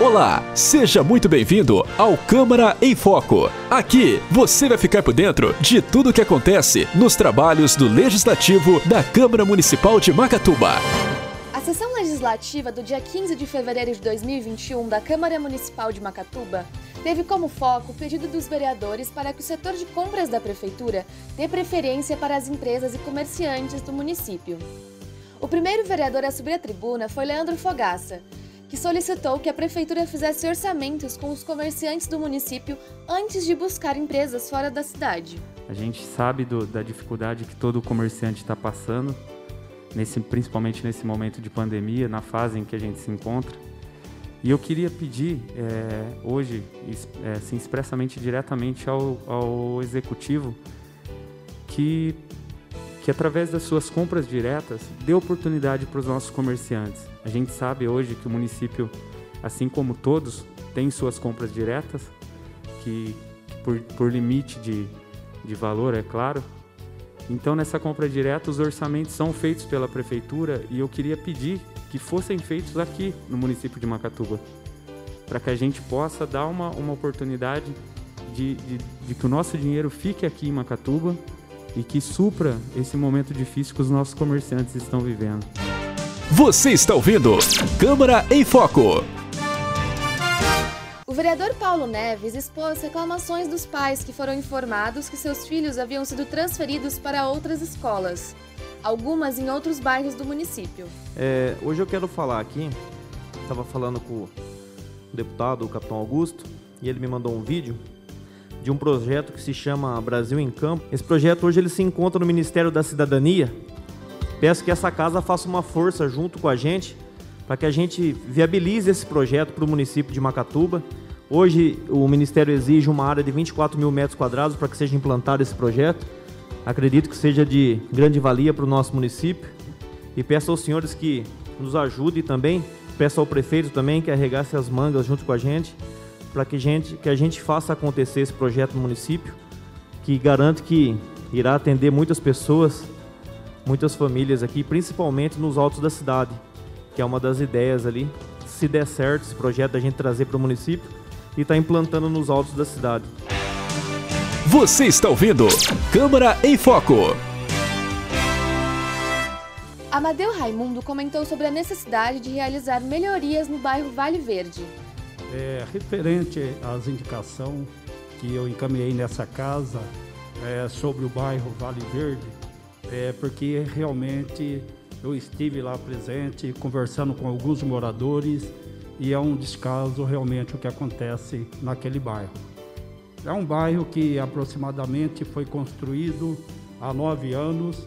Olá, seja muito bem-vindo ao Câmara em Foco. Aqui você vai ficar por dentro de tudo o que acontece nos trabalhos do Legislativo da Câmara Municipal de Macatuba. A sessão legislativa do dia 15 de fevereiro de 2021 da Câmara Municipal de Macatuba teve como foco o pedido dos vereadores para que o setor de compras da Prefeitura dê preferência para as empresas e comerciantes do município. O primeiro vereador a subir à tribuna foi Leandro Fogaça, que solicitou que a prefeitura fizesse orçamentos com os comerciantes do município antes de buscar empresas fora da cidade. A gente sabe do, da dificuldade que todo comerciante está passando, nesse, principalmente nesse momento de pandemia, na fase em que a gente se encontra. E eu queria pedir é, hoje, é, assim, expressamente diretamente ao, ao executivo, que que através das suas compras diretas dê oportunidade para os nossos comerciantes. A gente sabe hoje que o município, assim como todos, tem suas compras diretas, que, por, por limite de, de valor, é claro. Então, nessa compra direta, os orçamentos são feitos pela prefeitura e eu queria pedir que fossem feitos aqui no município de Macatuba, para que a gente possa dar uma, uma oportunidade de, de, de que o nosso dinheiro fique aqui em Macatuba e que supra esse momento difícil que os nossos comerciantes estão vivendo. Você está ouvindo Câmara em Foco. O vereador Paulo Neves expôs reclamações dos pais que foram informados que seus filhos haviam sido transferidos para outras escolas, algumas em outros bairros do município. É, hoje eu quero falar aqui, estava falando com o deputado, o capitão Augusto, e ele me mandou um vídeo de um projeto que se chama Brasil em Campo. Esse projeto hoje ele se encontra no Ministério da Cidadania. Peço que essa casa faça uma força junto com a gente para que a gente viabilize esse projeto para o município de Macatuba. Hoje o Ministério exige uma área de 24 mil metros quadrados para que seja implantado esse projeto. Acredito que seja de grande valia para o nosso município. E peço aos senhores que nos ajudem também. Peço ao prefeito também que arregasse as mangas junto com a gente para que, gente, que a gente faça acontecer esse projeto no município, que garante que irá atender muitas pessoas, muitas famílias aqui, principalmente nos altos da cidade, que é uma das ideias ali. Se der certo esse projeto da gente trazer para o município e estar tá implantando nos altos da cidade. Você está ouvindo Câmara em Foco. Amadeu Raimundo comentou sobre a necessidade de realizar melhorias no bairro Vale Verde. É, referente às indicações que eu encaminhei nessa casa é, sobre o bairro Vale Verde, é porque realmente eu estive lá presente, conversando com alguns moradores e é um descaso realmente o que acontece naquele bairro. É um bairro que aproximadamente foi construído há nove anos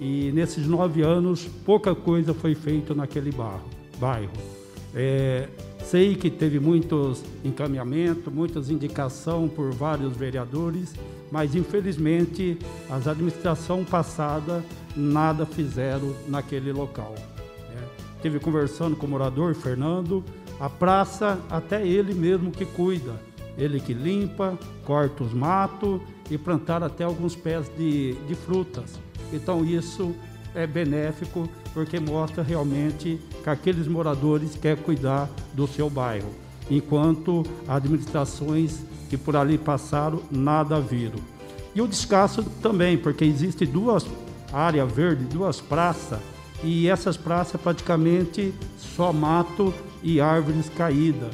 e nesses nove anos pouca coisa foi feita naquele bairro. É, Sei que teve muitos encaminhamentos, muitas indicações por vários vereadores, mas infelizmente as administrações passadas nada fizeram naquele local. Né? Tive conversando com o morador Fernando, a praça até ele mesmo que cuida, ele que limpa, corta os matos e plantar até alguns pés de, de frutas. Então isso é benéfico porque mostra realmente que aqueles moradores querem cuidar do seu bairro, enquanto administrações que por ali passaram nada viram. E o descaso também, porque existe duas áreas verdes, duas praças, e essas praças praticamente só mato e árvores caídas.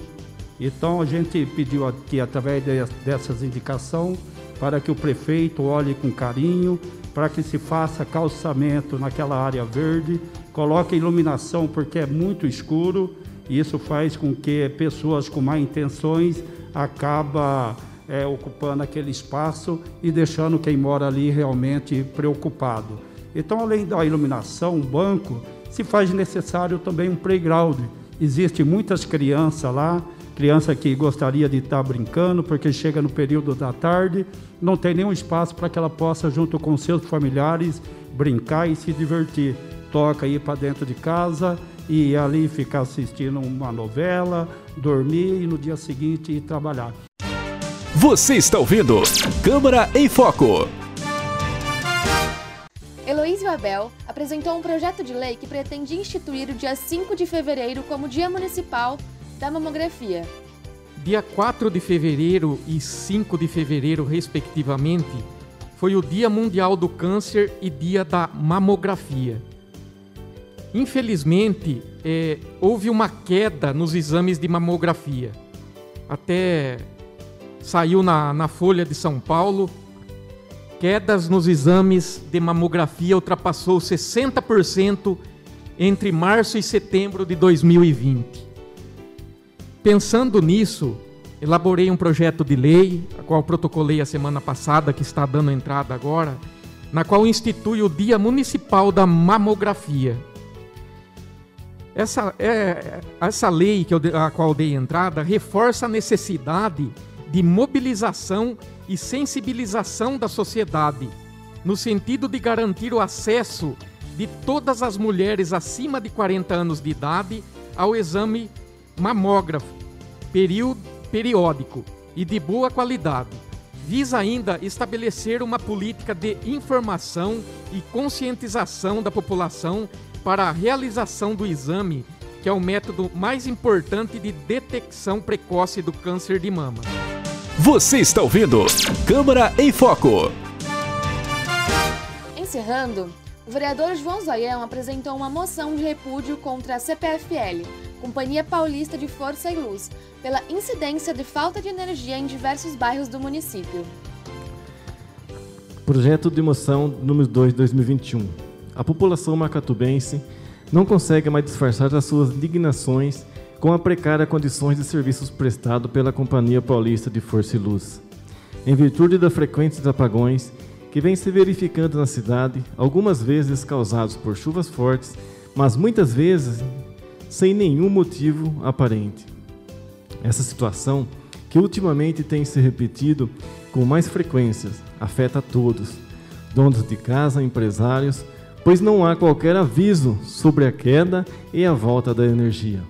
Então a gente pediu aqui, através dessas indicações, para que o prefeito olhe com carinho para que se faça calçamento naquela área verde, coloque iluminação porque é muito escuro e isso faz com que pessoas com má intenções acabam é, ocupando aquele espaço e deixando quem mora ali realmente preocupado. Então, além da iluminação, um banco, se faz necessário também um playground. Existem muitas crianças lá, criança que gostaria de estar brincando, porque chega no período da tarde, não tem nenhum espaço para que ela possa, junto com seus familiares, brincar e se divertir. Toca ir para dentro de casa e ali ficar assistindo uma novela, dormir e no dia seguinte ir trabalhar. Você está ouvindo Câmara em Foco. Heloísio Abel apresentou um projeto de lei que pretende instituir o dia 5 de fevereiro como Dia Municipal da mamografia. Dia 4 de fevereiro e 5 de fevereiro, respectivamente, foi o Dia Mundial do Câncer e Dia da Mamografia. Infelizmente, é, houve uma queda nos exames de mamografia. Até saiu na, na Folha de São Paulo, quedas nos exames de mamografia ultrapassou 60% entre março e setembro de 2020. Pensando nisso, elaborei um projeto de lei, a qual protocolei a semana passada, que está dando entrada agora, na qual institui o Dia Municipal da Mamografia. Essa, é, essa lei que eu, a qual dei entrada reforça a necessidade de mobilização e sensibilização da sociedade, no sentido de garantir o acesso de todas as mulheres acima de 40 anos de idade ao exame mamógrafo período, periódico e de boa qualidade. Visa ainda estabelecer uma política de informação e conscientização da população para a realização do exame, que é o método mais importante de detecção precoce do câncer de mama. Você está ouvindo Câmara em Foco. Encerrando, o vereador João Zoião apresentou uma moção de repúdio contra a CPFL, Companhia Paulista de Força e Luz, pela incidência de falta de energia em diversos bairros do município. Projeto de moção número 2 de 2021. A população macatubense não consegue mais disfarçar as suas indignações com a precária condições de serviços prestados pela Companhia Paulista de Força e Luz. Em virtude da frequentes apagões que vem se verificando na cidade, algumas vezes causados por chuvas fortes, mas muitas vezes sem nenhum motivo aparente. Essa situação, que ultimamente tem se repetido com mais frequências, afeta a todos, donos de casa, empresários, pois não há qualquer aviso sobre a queda e a volta da energia.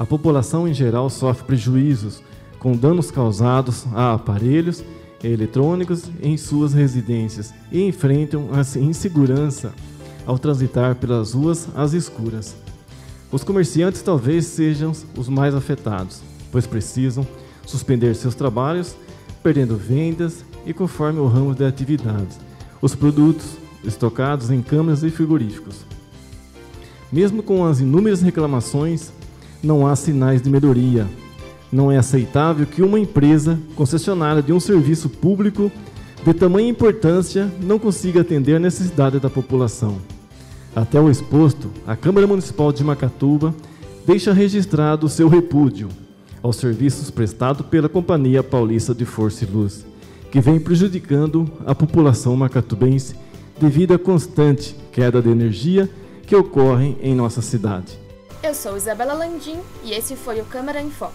A população em geral sofre prejuízos com danos causados a aparelhos eletrônicos em suas residências e enfrentam a insegurança ao transitar pelas ruas às escuras. Os comerciantes talvez sejam os mais afetados, pois precisam suspender seus trabalhos, perdendo vendas e conforme o ramo de atividades, os produtos estocados em câmaras e frigoríficos. Mesmo com as inúmeras reclamações, não há sinais de melhoria não é aceitável que uma empresa concessionária de um serviço público de tamanha importância não consiga atender a necessidade da população. Até o exposto, a Câmara Municipal de Macatuba deixa registrado seu repúdio aos serviços prestados pela Companhia Paulista de Força e Luz, que vem prejudicando a população macatubense devido à constante queda de energia que ocorre em nossa cidade. Eu sou Isabela Landim e esse foi o Câmara em Foco.